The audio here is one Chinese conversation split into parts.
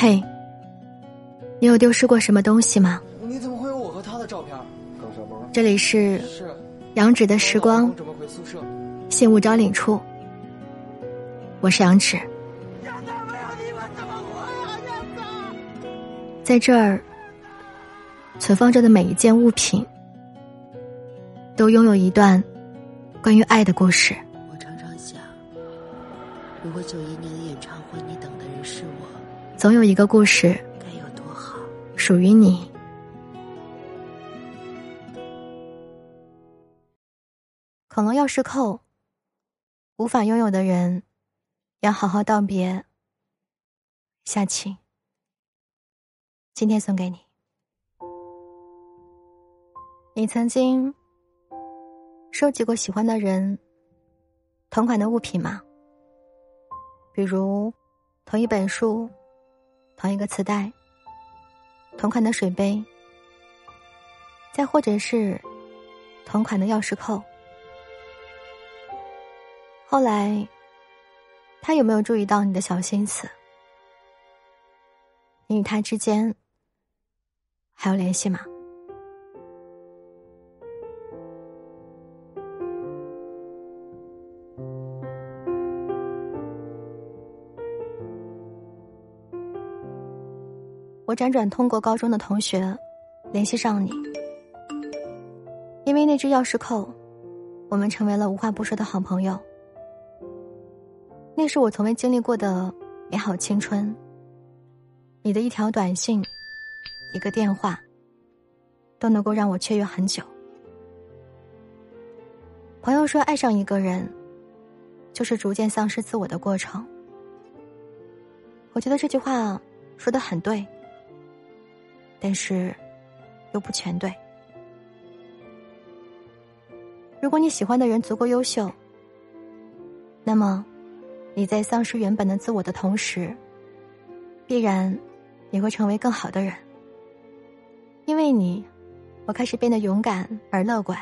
嘿，你有丢失过什么东西吗？你怎么会有我和他的照片？这里是是杨芷的时光，准备回宿舍。信物招领处。我是杨芷，在这儿存放着的每一件物品，都拥有一段关于爱的故事。我常常想，如果九一年的演唱会你等的人是我，总有一个故事该有多好。属于你。恐龙钥匙扣，无法拥有的人，要好好道别。夏晴，今天送给你。你曾经收集过喜欢的人同款的物品吗？比如同一本书、同一个磁带、同款的水杯，再或者是同款的钥匙扣。后来，他有没有注意到你的小心思？你与他之间还有联系吗？我辗转通过高中的同学，联系上你，因为那只钥匙扣，我们成为了无话不说的好朋友。那是我从未经历过的美好青春。你的一条短信，一个电话，都能够让我雀跃很久。朋友说，爱上一个人，就是逐渐丧失自我的过程。我觉得这句话说的很对，但是又不全对。如果你喜欢的人足够优秀，那么。你在丧失原本的自我的同时，必然也会成为更好的人。因为你，我开始变得勇敢而乐观，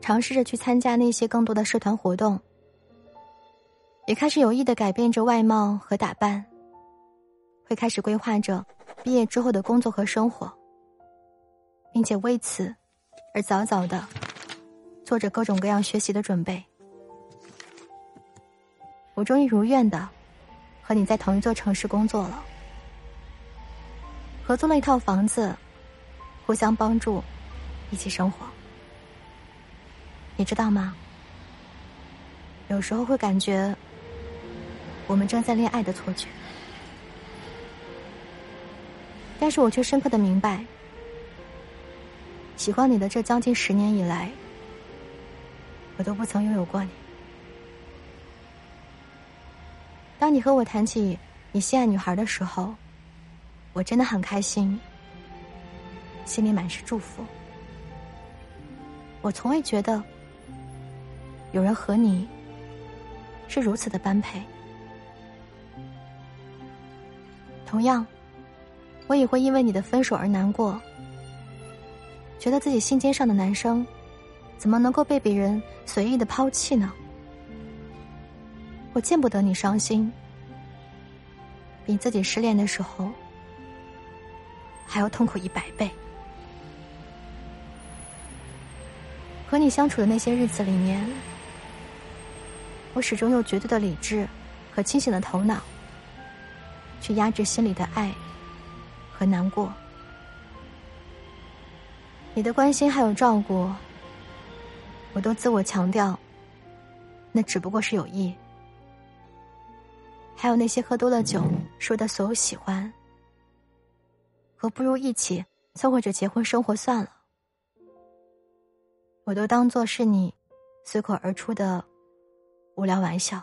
尝试着去参加那些更多的社团活动，也开始有意的改变着外貌和打扮，会开始规划着毕业之后的工作和生活，并且为此而早早的做着各种各样学习的准备。我终于如愿的和你在同一座城市工作了，合租了一套房子，互相帮助，一起生活。你知道吗？有时候会感觉我们正在恋爱的错觉，但是我却深刻的明白，喜欢你的这将近十年以来，我都不曾拥有过你。当你和我谈起你心爱女孩的时候，我真的很开心，心里满是祝福。我从未觉得有人和你是如此的般配。同样，我也会因为你的分手而难过，觉得自己心尖上的男生怎么能够被别人随意的抛弃呢？我见不得你伤心，比自己失恋的时候还要痛苦一百倍。和你相处的那些日子里面，我始终用绝对的理智和清醒的头脑去压制心里的爱和难过。你的关心还有照顾，我都自我强调，那只不过是有意。还有那些喝多了酒说的所有喜欢，和不如一起凑合着结婚生活算了，我都当做是你随口而出的无聊玩笑。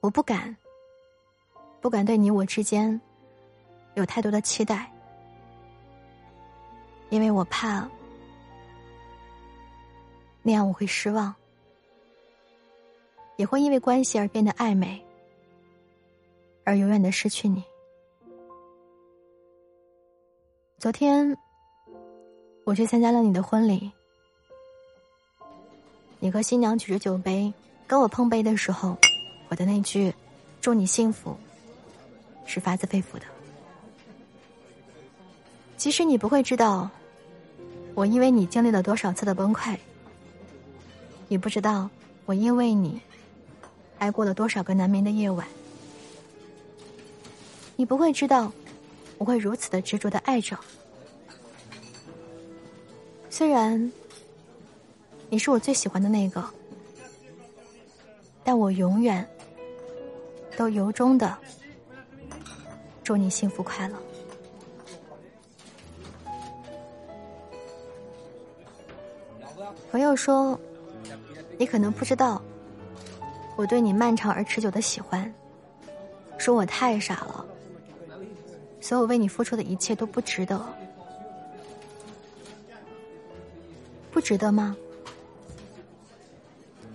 我不敢，不敢对你我之间有太多的期待，因为我怕那样我会失望。也会因为关系而变得暧昧，而永远的失去你。昨天，我去参加了你的婚礼，你和新娘举着酒杯跟我碰杯的时候，我的那句祝你幸福，是发自肺腑的。即使你不会知道，我因为你经历了多少次的崩溃，也不知道我因为你挨过了多少个难眠的夜晚，你不会知道我会如此的执着的爱着。虽然你是我最喜欢的那个，但我永远都由衷的祝你幸福快乐。朋友说，你可能不知道，我对你漫长而持久的喜欢，说我太傻了，所有为你付出的一切都不值得，不值得吗？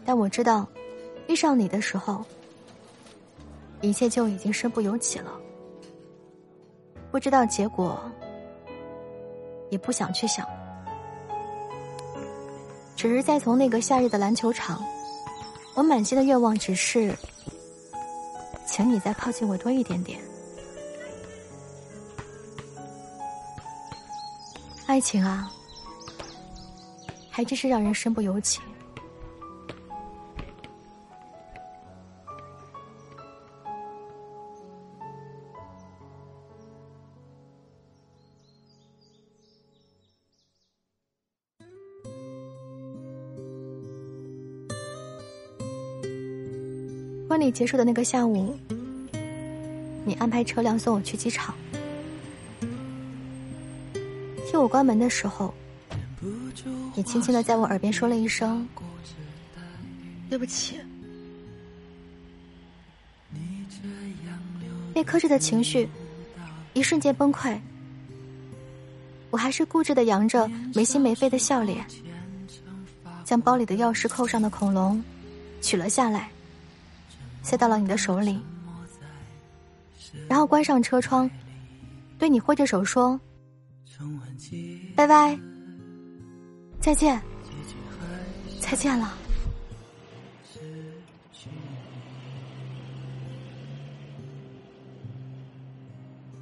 但我知道，遇上你的时候，一切就已经身不由己了。不知道结果，也不想去想。只是在从那个夏日的篮球场，我满心的愿望只是，请你再靠近我多一点点。爱情啊，还真是让人身不由己。婚礼结束的那个下午，你安排车辆送我去机场。替我关门的时候，你轻轻的在我耳边说了一声：“对不起。”被克制的情绪一瞬间崩溃，我还是固执的扬着没心没肺的笑脸，将包里的钥匙扣上的恐龙取了下来。塞到了你的手里，然后关上车窗，对你挥着手说：“拜拜，再见，再见了。”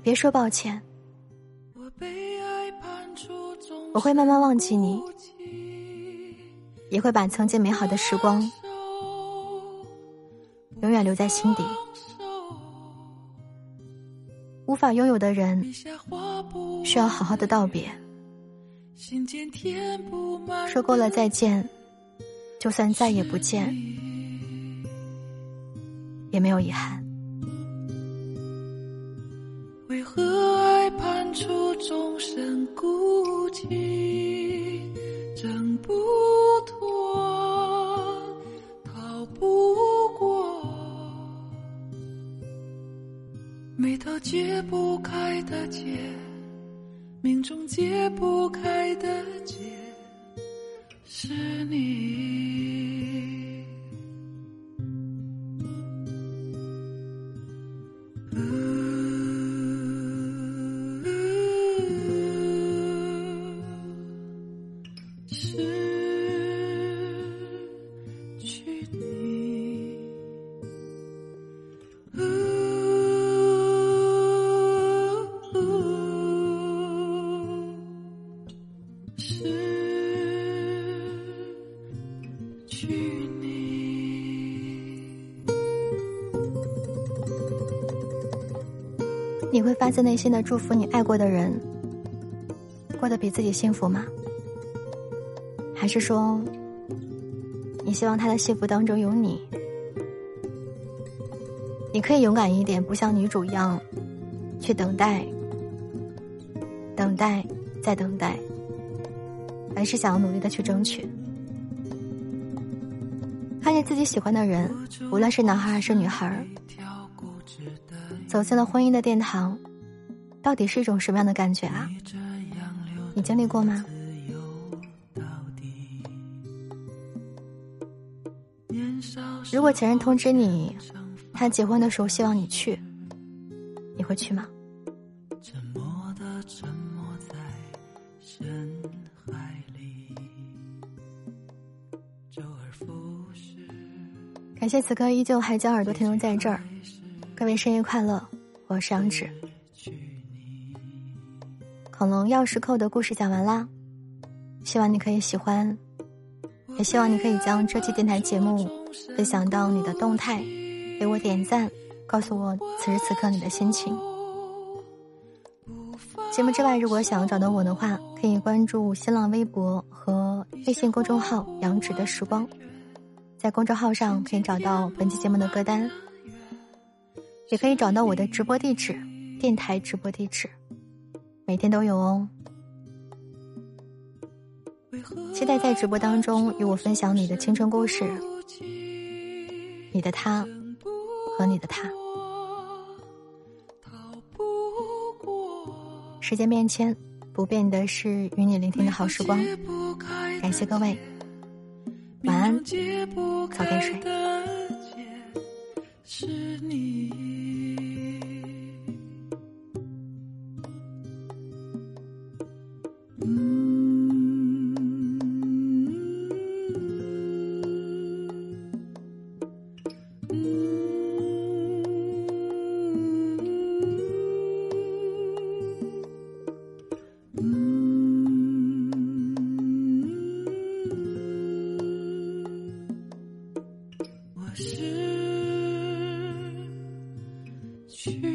别说抱歉，我会慢慢忘记你，也会把曾经美好的时光。永远留在心底。无法拥有的人，需要好好的道别。说过了再见，就算再也不见，也没有遗憾。为何爱判处终身孤寂，挣不解不开的结，命中解不开的结，是你。你会发自内心的祝福你爱过的人过得比自己幸福吗？还是说，你希望他的幸福当中有你？你可以勇敢一点，不像女主一样去等待、等待再等待，而是想要努力的去争取。看见自己喜欢的人，无论是男孩还是女孩，走进了婚姻的殿堂，到底是一种什么样的感觉啊？你经历过吗？如果前任通知你，他结婚的时候希望你去，你会去吗？感谢此刻依旧还将耳朵停留在这儿，各位生日快乐！我是杨芷。恐龙钥匙扣的故事讲完啦，希望你可以喜欢，也希望你可以将这期电台节目分享到你的动态，给我点赞，告诉我此时此刻你的心情。节目之外，如果想要找到我的话，可以关注新浪微博和微信公众号“杨芷的时光”。在公众号上可以找到本期节目的歌单，也可以找到我的直播地址、电台直播地址，每天都有哦。期待在直播当中与我分享你的青春故事，你的他和你的他。时间变迁，不变的是与你聆听的好时光。感谢各位。晚安，早点睡。是你。you.